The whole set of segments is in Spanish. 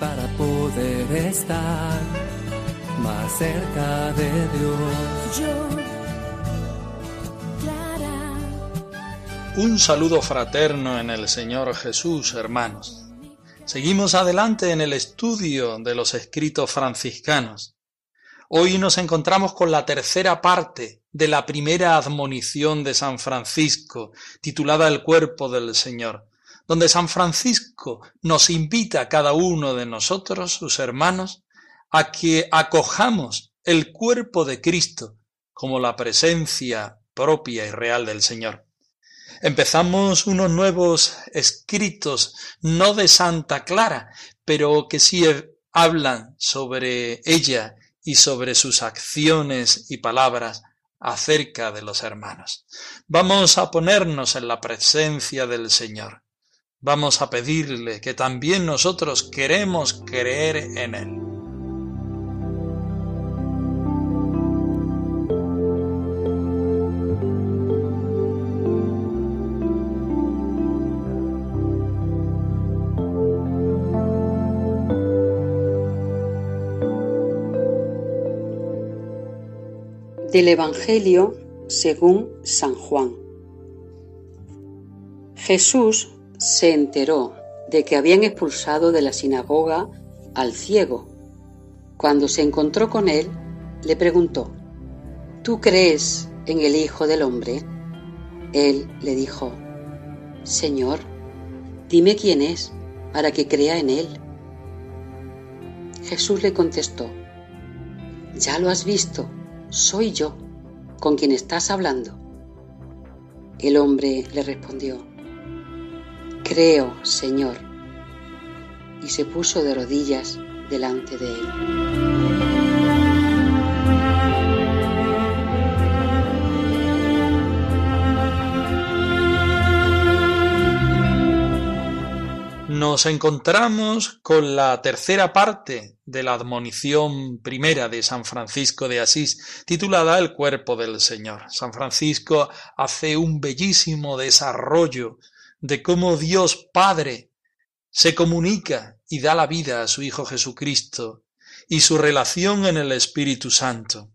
Para poder estar más cerca de Dios. Yo, Clara, Un saludo fraterno en el Señor Jesús, hermanos. Seguimos adelante en el estudio de los escritos franciscanos. Hoy nos encontramos con la tercera parte de la primera admonición de San Francisco, titulada El cuerpo del Señor, donde San Francisco nos invita a cada uno de nosotros, sus hermanos, a que acojamos el cuerpo de Cristo como la presencia propia y real del Señor. Empezamos unos nuevos escritos, no de Santa Clara, pero que sí hablan sobre ella y sobre sus acciones y palabras acerca de los hermanos. Vamos a ponernos en la presencia del Señor. Vamos a pedirle que también nosotros queremos creer en Él. Del Evangelio según San Juan. Jesús se enteró de que habían expulsado de la sinagoga al ciego. Cuando se encontró con él, le preguntó, ¿Tú crees en el Hijo del Hombre? Él le dijo, Señor, dime quién es para que crea en él. Jesús le contestó, Ya lo has visto soy yo con quien estás hablando. El hombre le respondió, Creo, Señor, y se puso de rodillas delante de él. Nos encontramos con la tercera parte de la admonición primera de San Francisco de Asís, titulada El cuerpo del Señor. San Francisco hace un bellísimo desarrollo de cómo Dios Padre se comunica y da la vida a su Hijo Jesucristo y su relación en el Espíritu Santo.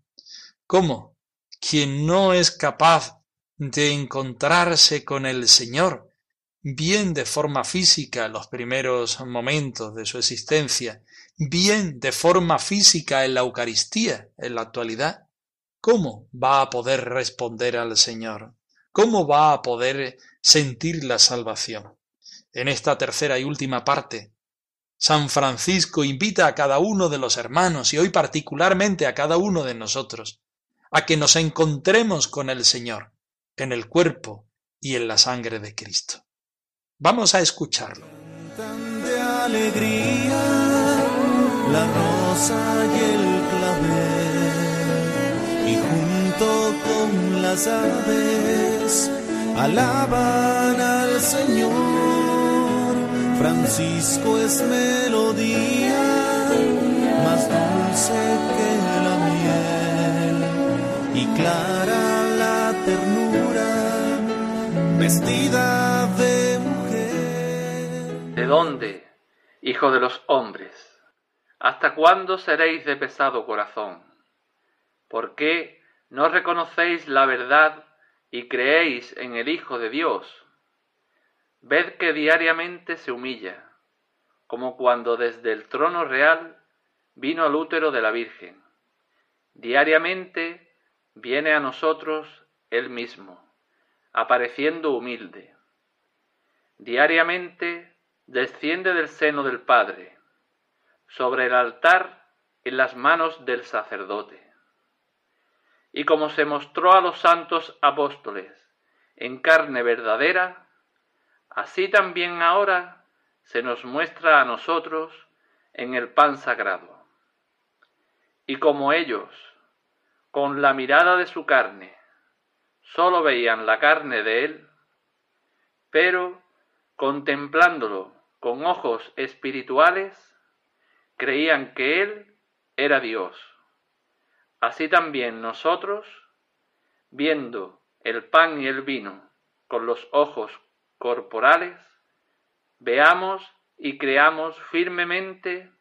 Cómo quien no es capaz de encontrarse con el Señor, bien de forma física en los primeros momentos de su existencia, bien de forma física en la Eucaristía en la actualidad, ¿cómo va a poder responder al Señor? ¿Cómo va a poder sentir la salvación? En esta tercera y última parte, San Francisco invita a cada uno de los hermanos y hoy particularmente a cada uno de nosotros a que nos encontremos con el Señor en el cuerpo y en la sangre de Cristo. Vamos a escucharlo. Alaban al Señor. Francisco es melodía más dulce que la miel y clara la ternura vestida de mujer. ¿De dónde, hijo de los hombres? ¿Hasta cuándo seréis de pesado corazón? ¿Por qué no reconocéis la verdad y creéis en el Hijo de Dios? Ved que diariamente se humilla, como cuando desde el trono real vino al útero de la Virgen. Diariamente viene a nosotros Él mismo, apareciendo humilde. Diariamente desciende del seno del Padre, sobre el altar en las manos del sacerdote. Y como se mostró a los santos apóstoles en carne verdadera, así también ahora se nos muestra a nosotros en el pan sagrado. Y como ellos, con la mirada de su carne, sólo veían la carne de él, pero contemplándolo con ojos espirituales, creían que él era Dios. Así también nosotros, viendo el pan y el vino con los ojos corporales, veamos y creamos firmemente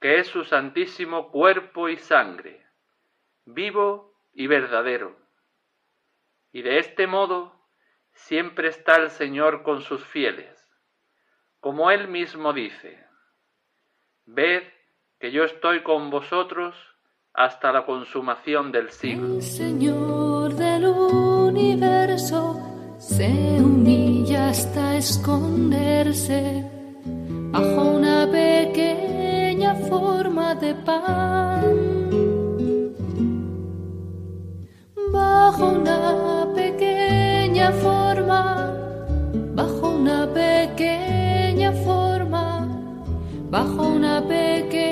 que es su santísimo cuerpo y sangre, vivo y verdadero. Y de este modo siempre está el Señor con sus fieles, como Él mismo dice, ved que yo estoy con vosotros hasta la consumación del siglo. Señor del universo se humilla hasta esconderse bajo una pequeña forma de pan. Bajo una pequeña forma, bajo una pequeña forma, bajo una pequeña.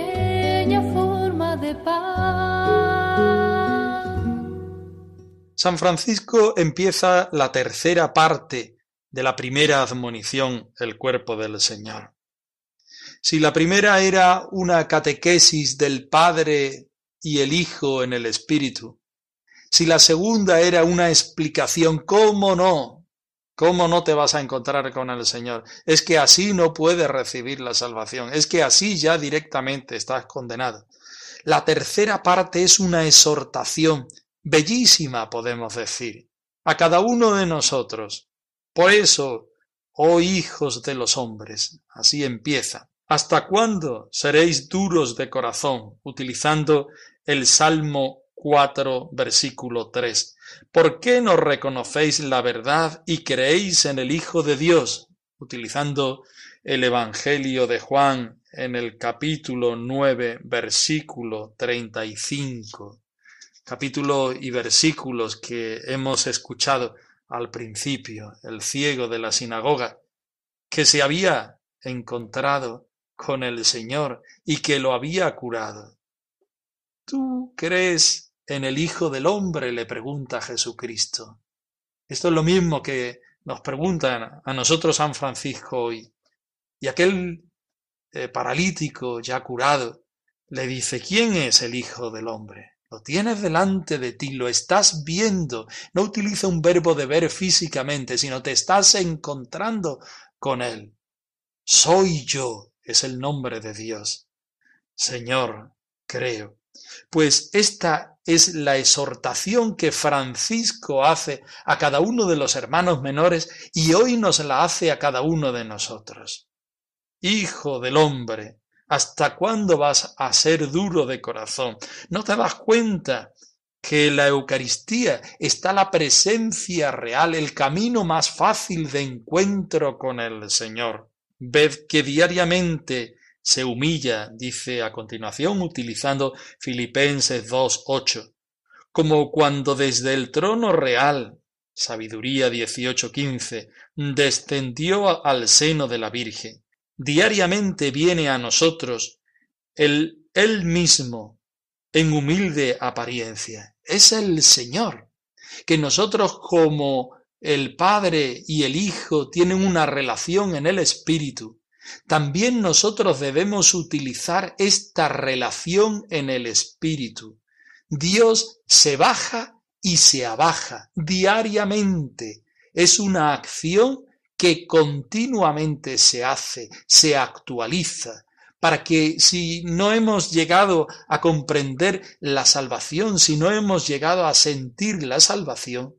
San Francisco empieza la tercera parte de la primera admonición, el cuerpo del Señor. Si la primera era una catequesis del Padre y el Hijo en el Espíritu, si la segunda era una explicación, ¿cómo no? ¿Cómo no te vas a encontrar con el Señor? Es que así no puedes recibir la salvación, es que así ya directamente estás condenado. La tercera parte es una exhortación, bellísima podemos decir, a cada uno de nosotros. Por eso, oh hijos de los hombres, así empieza. ¿Hasta cuándo seréis duros de corazón? Utilizando el Salmo 4, versículo 3. ¿Por qué no reconocéis la verdad y creéis en el Hijo de Dios? Utilizando el Evangelio de Juan en el capítulo 9, versículo 35. Capítulo y versículos que hemos escuchado al principio, el ciego de la sinagoga, que se había encontrado con el Señor y que lo había curado. ¿Tú crees en el Hijo del Hombre? le pregunta Jesucristo. Esto es lo mismo que nos preguntan a nosotros San Francisco hoy. Y aquel eh, paralítico ya curado le dice, ¿quién es el Hijo del Hombre? Lo tienes delante de ti, lo estás viendo. No utiliza un verbo de ver físicamente, sino te estás encontrando con él. Soy yo, es el nombre de Dios. Señor, creo. Pues esta es la exhortación que Francisco hace a cada uno de los hermanos menores y hoy nos la hace a cada uno de nosotros. Hijo del hombre, ¿hasta cuándo vas a ser duro de corazón? ¿No te das cuenta que en la Eucaristía está la presencia real, el camino más fácil de encuentro con el Señor? Ved que diariamente se humilla, dice a continuación, utilizando Filipenses 2.8, como cuando desde el trono real, Sabiduría 18.15, descendió al seno de la Virgen. Diariamente viene a nosotros el Él mismo en humilde apariencia. Es el Señor, que nosotros como el Padre y el Hijo tienen una relación en el Espíritu, también nosotros debemos utilizar esta relación en el Espíritu. Dios se baja y se abaja diariamente. Es una acción que continuamente se hace, se actualiza, para que si no hemos llegado a comprender la salvación, si no hemos llegado a sentir la salvación,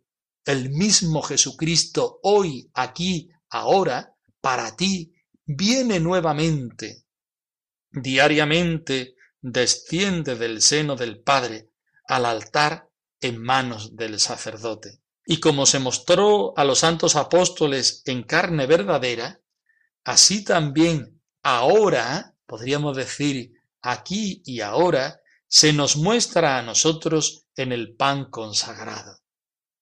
el mismo Jesucristo hoy, aquí, ahora, para ti, viene nuevamente. Diariamente desciende del seno del Padre al altar en manos del sacerdote. Y como se mostró a los santos apóstoles en carne verdadera, así también ahora, podríamos decir aquí y ahora, se nos muestra a nosotros en el pan consagrado.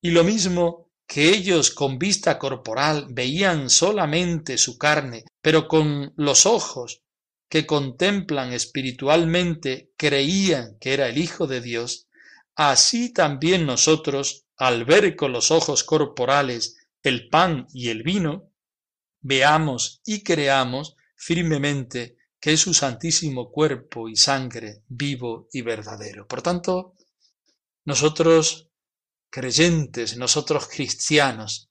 Y lo mismo que ellos con vista corporal veían solamente su carne, pero con los ojos que contemplan espiritualmente creían que era el Hijo de Dios, así también nosotros, al ver con los ojos corporales el pan y el vino, veamos y creamos firmemente que es su santísimo cuerpo y sangre vivo y verdadero. Por tanto, nosotros creyentes, nosotros cristianos,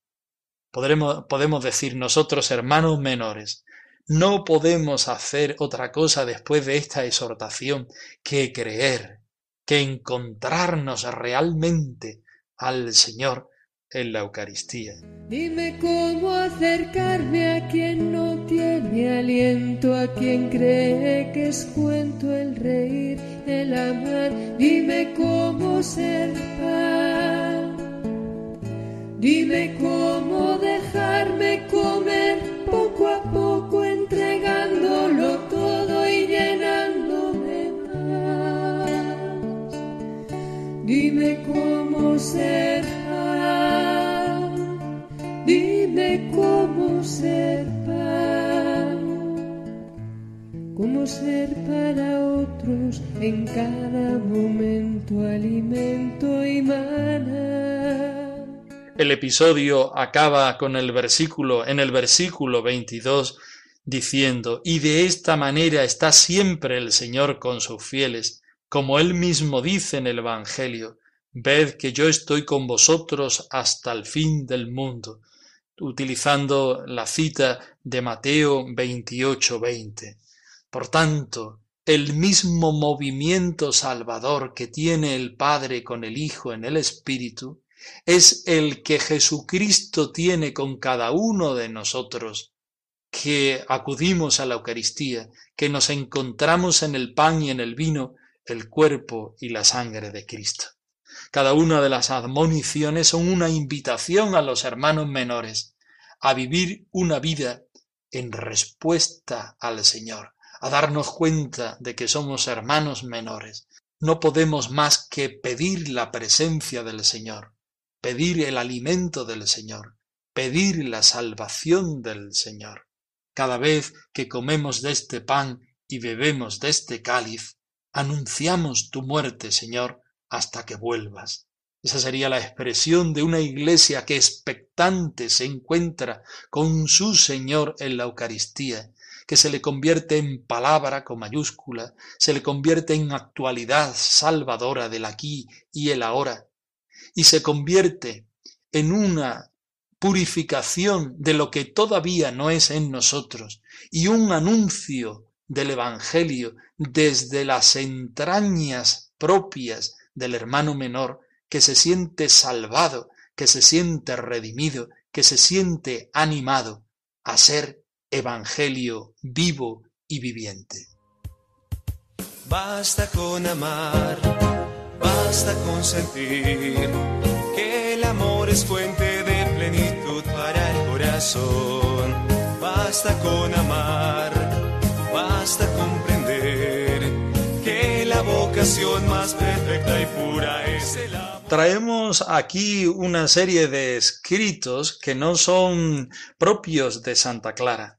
podremos, podemos decir nosotros hermanos menores, no podemos hacer otra cosa después de esta exhortación que creer, que encontrarnos realmente al Señor en la Eucaristía. Dime cómo acercarme a quien no tiene aliento, a quien cree que es cuento el reír, el amar. Dime cómo ser paz. Dime cómo dejarme comer ser para otros en cada momento alimento y. El episodio acaba con el versículo, en el versículo 22, diciendo, y de esta manera está siempre el Señor con sus fieles, como él mismo dice en el Evangelio, ved que yo estoy con vosotros hasta el fin del mundo, utilizando la cita de Mateo 28, 20. Por tanto, el mismo movimiento salvador que tiene el Padre con el Hijo en el Espíritu, es el que Jesucristo tiene con cada uno de nosotros, que acudimos a la Eucaristía, que nos encontramos en el pan y en el vino, el cuerpo y la sangre de Cristo. Cada una de las admoniciones son una invitación a los hermanos menores a vivir una vida en respuesta al Señor, a darnos cuenta de que somos hermanos menores. No podemos más que pedir la presencia del Señor, pedir el alimento del Señor, pedir la salvación del Señor. Cada vez que comemos de este pan y bebemos de este cáliz, anunciamos tu muerte, Señor, hasta que vuelvas. Esa sería la expresión de una iglesia que expectante se encuentra con su Señor en la Eucaristía, que se le convierte en palabra con mayúscula, se le convierte en actualidad salvadora del aquí y el ahora, y se convierte en una purificación de lo que todavía no es en nosotros y un anuncio del Evangelio desde las entrañas propias del hermano menor que se siente salvado, que se siente redimido, que se siente animado a ser Evangelio vivo y viviente. Basta con amar basta con sentir que el amor es fuente de plenitud para el corazón. Basta con amar, basta que Traemos aquí una serie de escritos que no son propios de Santa Clara,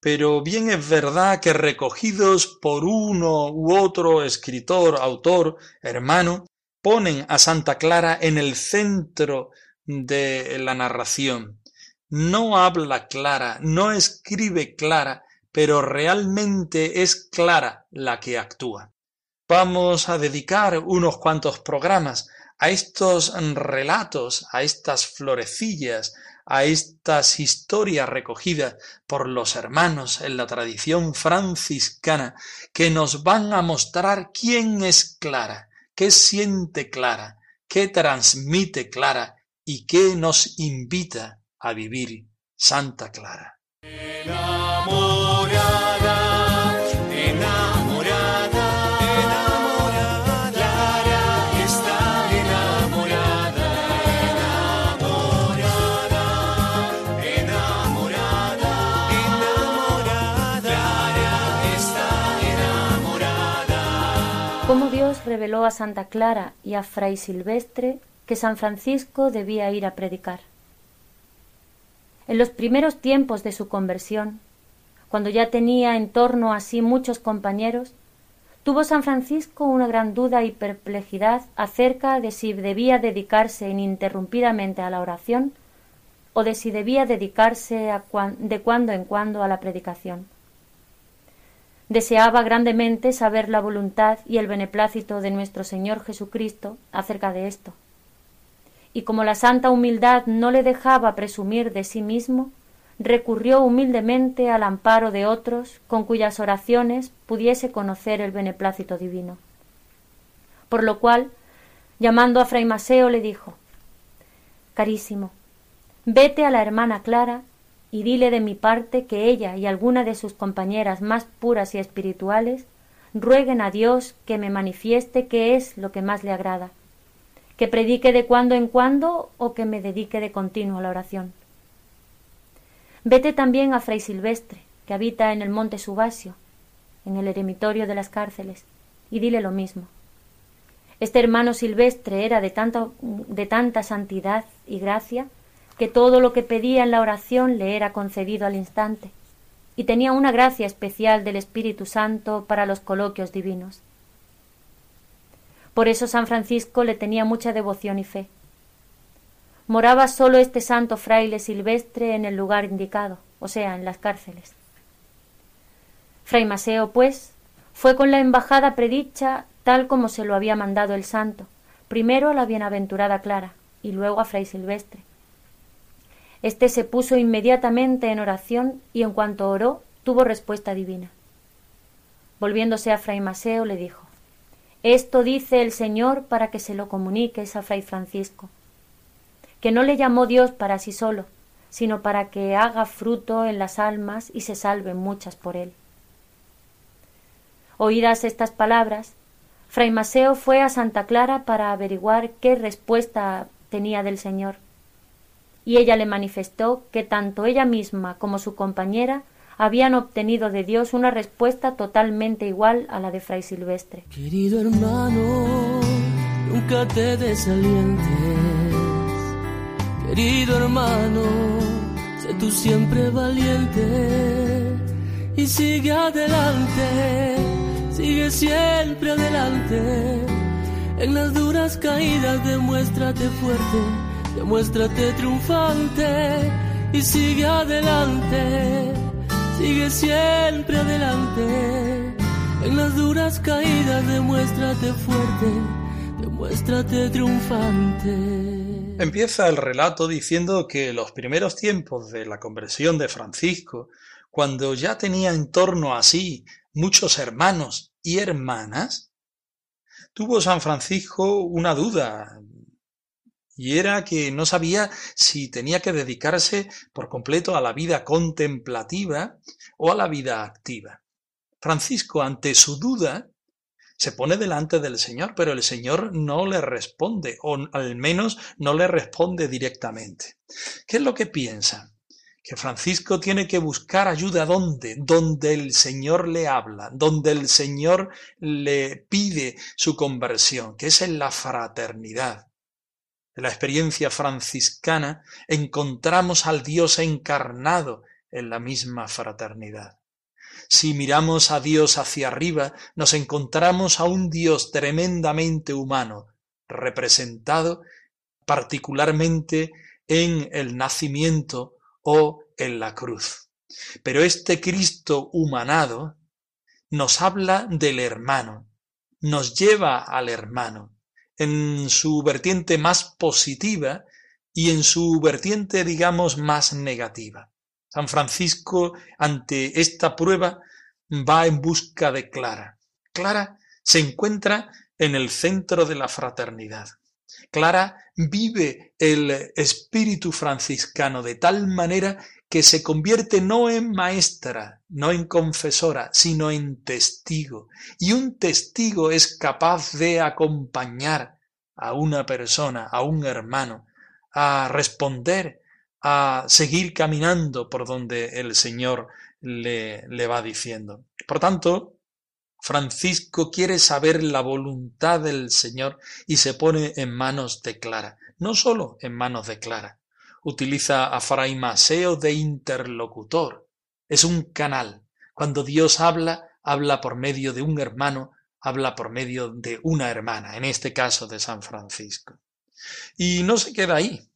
pero bien es verdad que recogidos por uno u otro escritor, autor, hermano, ponen a Santa Clara en el centro de la narración. No habla Clara, no escribe Clara, pero realmente es Clara la que actúa. Vamos a dedicar unos cuantos programas a estos relatos, a estas florecillas, a estas historias recogidas por los hermanos en la tradición franciscana que nos van a mostrar quién es Clara, qué siente Clara, qué transmite Clara y qué nos invita a vivir Santa Clara. Reveló a Santa Clara y a Fray Silvestre que San Francisco debía ir a predicar. En los primeros tiempos de su conversión, cuando ya tenía en torno a sí muchos compañeros, tuvo San Francisco una gran duda y perplejidad acerca de si debía dedicarse ininterrumpidamente a la oración o de si debía dedicarse de cuando en cuando a la predicación. Deseaba grandemente saber la voluntad y el beneplácito de nuestro Señor Jesucristo acerca de esto. Y como la santa humildad no le dejaba presumir de sí mismo, recurrió humildemente al amparo de otros con cuyas oraciones pudiese conocer el beneplácito divino. Por lo cual, llamando a fray Maseo, le dijo Carísimo, vete a la hermana Clara y dile de mi parte que ella y alguna de sus compañeras más puras y espirituales rueguen a Dios que me manifieste qué es lo que más le agrada, que predique de cuando en cuando o que me dedique de continuo a la oración. Vete también a Fray Silvestre, que habita en el monte Subasio, en el eremitorio de las cárceles, y dile lo mismo. Este hermano Silvestre era de tanta, de tanta santidad y gracia que todo lo que pedía en la oración le era concedido al instante, y tenía una gracia especial del Espíritu Santo para los coloquios divinos. Por eso San Francisco le tenía mucha devoción y fe moraba solo este santo fraile silvestre en el lugar indicado, o sea, en las cárceles. Fray Maseo, pues, fue con la embajada predicha tal como se lo había mandado el santo, primero a la bienaventurada Clara y luego a Fray Silvestre. Este se puso inmediatamente en oración y en cuanto oró tuvo respuesta divina. Volviéndose a Fray Maseo le dijo Esto dice el Señor para que se lo comuniques a Fray Francisco que no le llamó Dios para sí solo, sino para que haga fruto en las almas y se salven muchas por él. Oídas estas palabras, Fray Maseo fue a Santa Clara para averiguar qué respuesta tenía del Señor, y ella le manifestó que tanto ella misma como su compañera habían obtenido de Dios una respuesta totalmente igual a la de Fray Silvestre. Querido hermano, nunca te desalientes Querido hermano, sé tú siempre valiente y sigue adelante, sigue siempre adelante. En las duras caídas demuéstrate fuerte, demuéstrate triunfante y sigue adelante, sigue siempre adelante. En las duras caídas demuéstrate fuerte, demuéstrate triunfante. Empieza el relato diciendo que los primeros tiempos de la conversión de Francisco, cuando ya tenía en torno a sí muchos hermanos y hermanas, tuvo San Francisco una duda, y era que no sabía si tenía que dedicarse por completo a la vida contemplativa o a la vida activa. Francisco, ante su duda, se pone delante del Señor, pero el Señor no le responde, o al menos no le responde directamente. ¿Qué es lo que piensa? Que Francisco tiene que buscar ayuda ¿dónde? Donde el Señor le habla, donde el Señor le pide su conversión, que es en la fraternidad. En la experiencia franciscana encontramos al Dios encarnado en la misma fraternidad. Si miramos a Dios hacia arriba, nos encontramos a un Dios tremendamente humano, representado particularmente en el nacimiento o en la cruz. Pero este Cristo humanado nos habla del hermano, nos lleva al hermano, en su vertiente más positiva y en su vertiente, digamos, más negativa. San Francisco, ante esta prueba, va en busca de Clara. Clara se encuentra en el centro de la fraternidad. Clara vive el espíritu franciscano de tal manera que se convierte no en maestra, no en confesora, sino en testigo. Y un testigo es capaz de acompañar a una persona, a un hermano, a responder a seguir caminando por donde el Señor le, le va diciendo. Por tanto, Francisco quiere saber la voluntad del Señor y se pone en manos de Clara, no solo en manos de Clara. Utiliza a Fray Maseo de interlocutor. Es un canal. Cuando Dios habla, habla por medio de un hermano, habla por medio de una hermana, en este caso de San Francisco. Y no se queda ahí.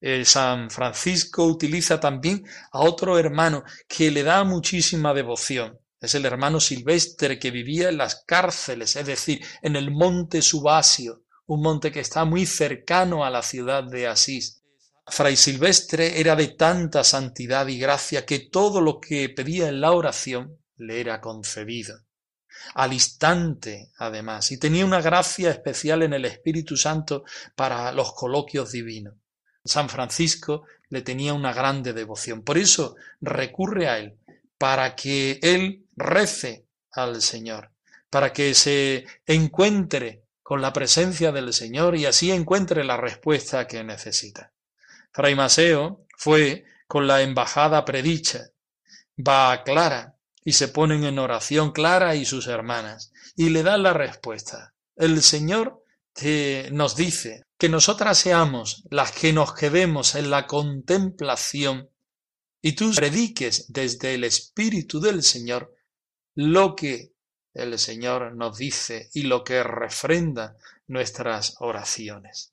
Eh, San Francisco utiliza también a otro hermano que le da muchísima devoción. Es el hermano Silvestre que vivía en las cárceles, es decir, en el monte Subasio, un monte que está muy cercano a la ciudad de Asís. Fray Silvestre era de tanta santidad y gracia que todo lo que pedía en la oración le era concedido. Al instante, además, y tenía una gracia especial en el Espíritu Santo para los coloquios divinos. San Francisco le tenía una grande devoción. Por eso recurre a él, para que él rece al Señor, para que se encuentre con la presencia del Señor y así encuentre la respuesta que necesita. Fray Maseo fue con la embajada predicha, va a Clara y se ponen en oración Clara y sus hermanas y le dan la respuesta. El Señor nos dice que nosotras seamos las que nos quedemos en la contemplación y tú prediques desde el Espíritu del Señor lo que el Señor nos dice y lo que refrenda nuestras oraciones.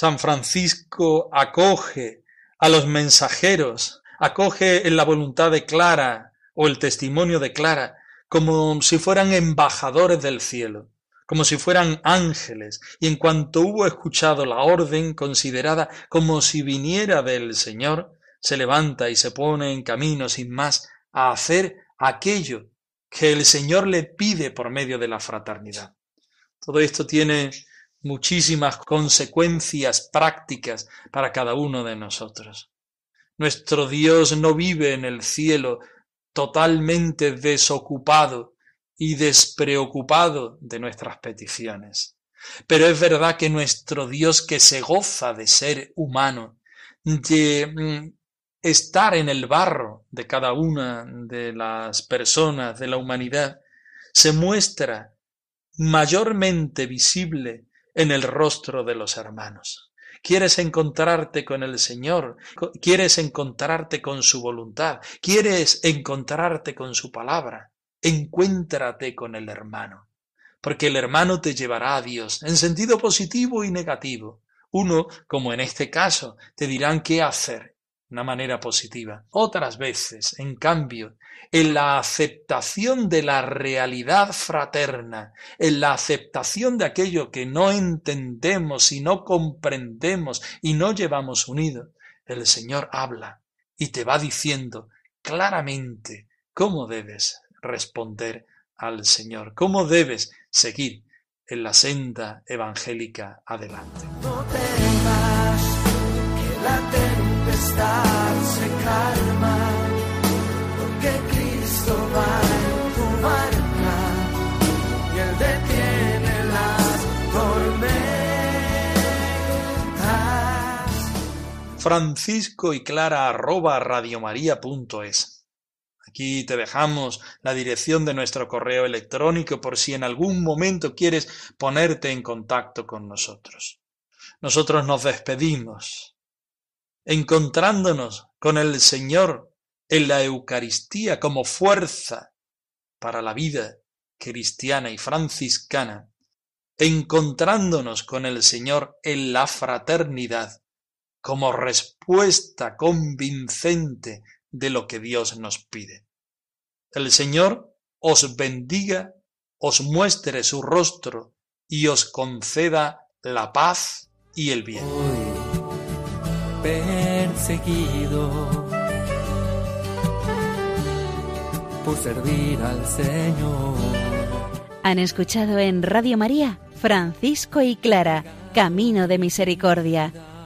San Francisco acoge a los mensajeros, acoge en la voluntad de Clara o el testimonio de Clara como si fueran embajadores del cielo como si fueran ángeles, y en cuanto hubo escuchado la orden considerada como si viniera del Señor, se levanta y se pone en camino sin más a hacer aquello que el Señor le pide por medio de la fraternidad. Todo esto tiene muchísimas consecuencias prácticas para cada uno de nosotros. Nuestro Dios no vive en el cielo totalmente desocupado y despreocupado de nuestras peticiones. Pero es verdad que nuestro Dios que se goza de ser humano, de mm, estar en el barro de cada una de las personas de la humanidad, se muestra mayormente visible en el rostro de los hermanos. Quieres encontrarte con el Señor, quieres encontrarte con su voluntad, quieres encontrarte con su palabra encuéntrate con el hermano, porque el hermano te llevará a Dios en sentido positivo y negativo. Uno, como en este caso, te dirán qué hacer, una manera positiva. Otras veces, en cambio, en la aceptación de la realidad fraterna, en la aceptación de aquello que no entendemos y no comprendemos y no llevamos unido, el Señor habla y te va diciendo claramente cómo debes responder al Señor, cómo debes seguir en la senda evangélica adelante. Francisco y Clara arroba radiomaria.es Aquí te dejamos la dirección de nuestro correo electrónico por si en algún momento quieres ponerte en contacto con nosotros. Nosotros nos despedimos, encontrándonos con el Señor en la Eucaristía como fuerza para la vida cristiana y franciscana, encontrándonos con el Señor en la fraternidad como respuesta convincente de lo que Dios nos pide. El Señor os bendiga, os muestre su rostro y os conceda la paz y el bien. perseguido por servir al Señor. Han escuchado en Radio María Francisco y Clara, Camino de Misericordia,